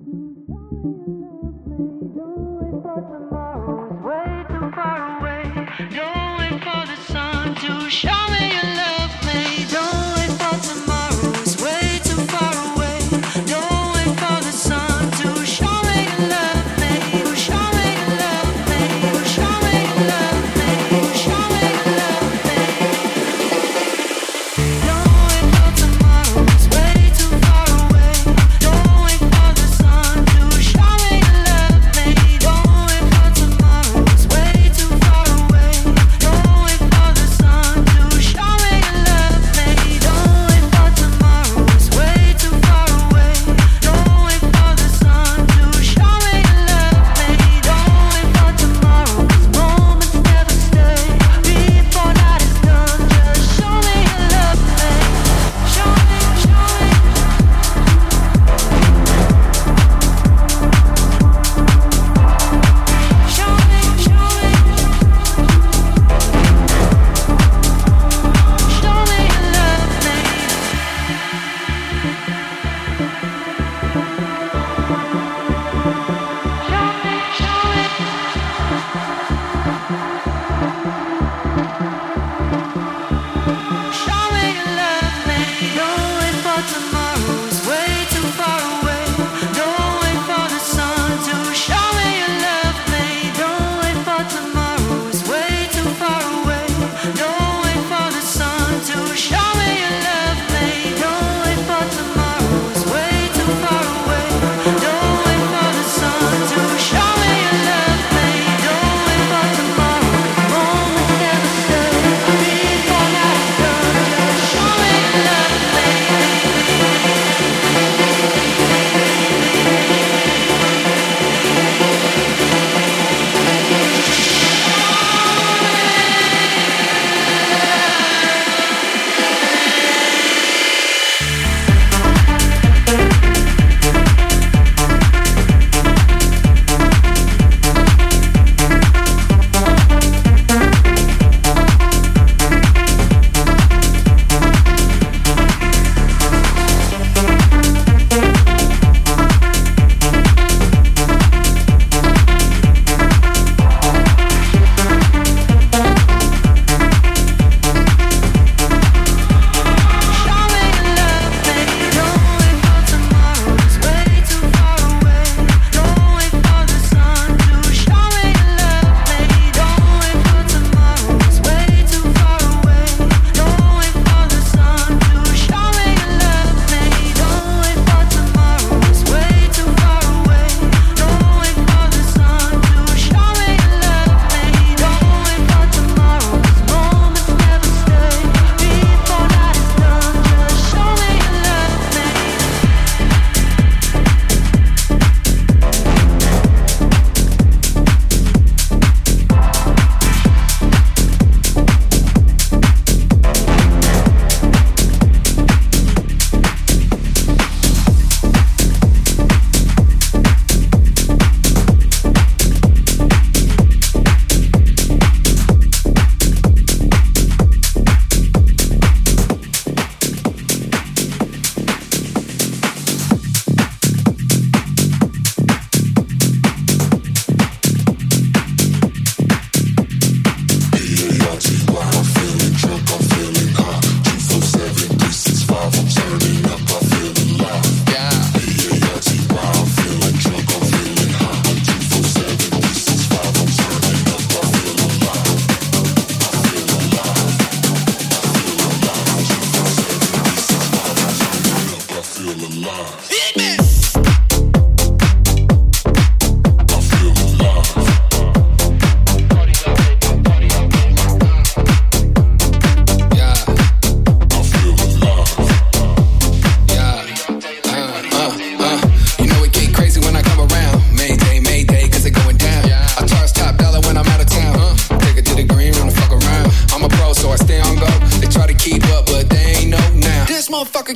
Mm-hmm.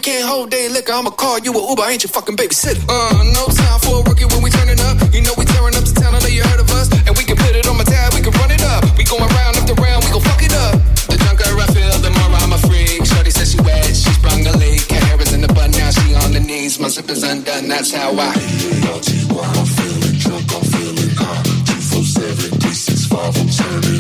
Can't hold day liquor. I'ma call you a Uber. I ain't your fucking babysitter. Uh, no time for a rookie when we turning up. You know we tearing up the town. I know you heard of us. And we can put it on my tab. We can run it up. We going round after round. We gon' fuck it up. The drunker I feel, the more I'm a freak. Shorty says she wet. She sprung a leak. Her hair is in the bun. Now she on the knees. My zip is undone. That's how I. I'm feeling drunk. I'm feeling uh, high. 247, I'm turning.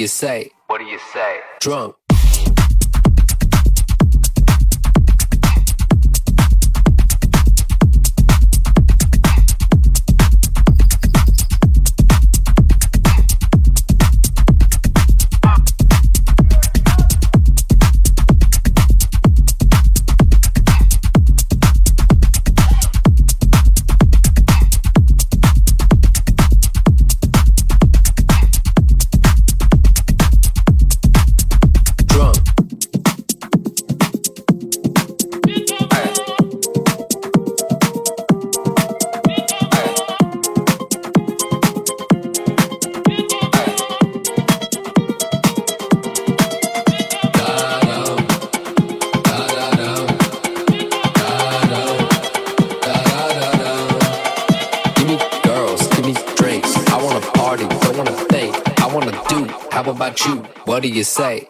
You say? What do you say? What say?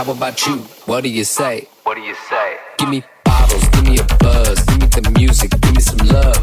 How about you? What do you say? What do you say? Give me bottles, give me a buzz, give me the music, give me some love,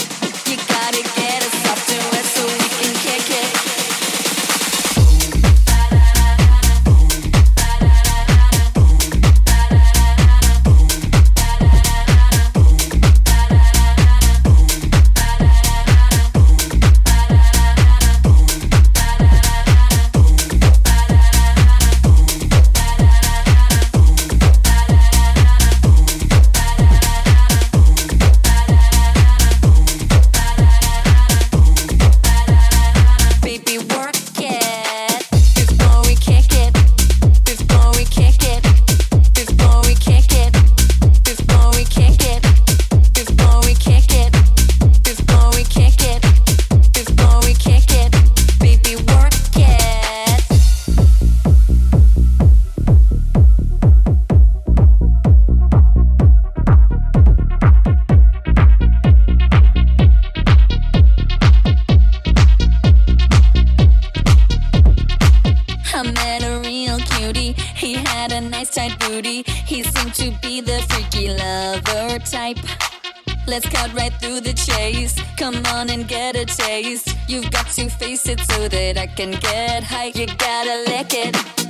a taste. You've got to face it so that I can get high. You gotta lick it.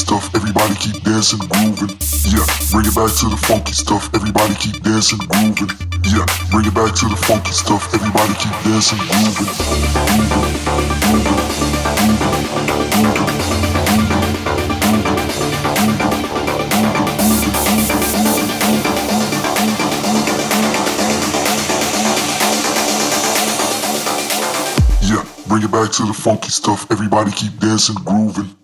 Stuff, everybody keep dancing, grooving. Yeah, bring it back to the funky stuff, everybody keep dancing, grooving. Yeah, bring it back to the funky stuff, everybody keep dancing, grooving. Grooving. Bring it back to the funky stuff. Everybody keep dancing, grooving.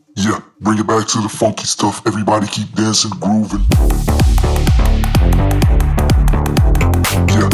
Bring it back to the funky stuff. Everybody keep dancing, grooving. Yeah,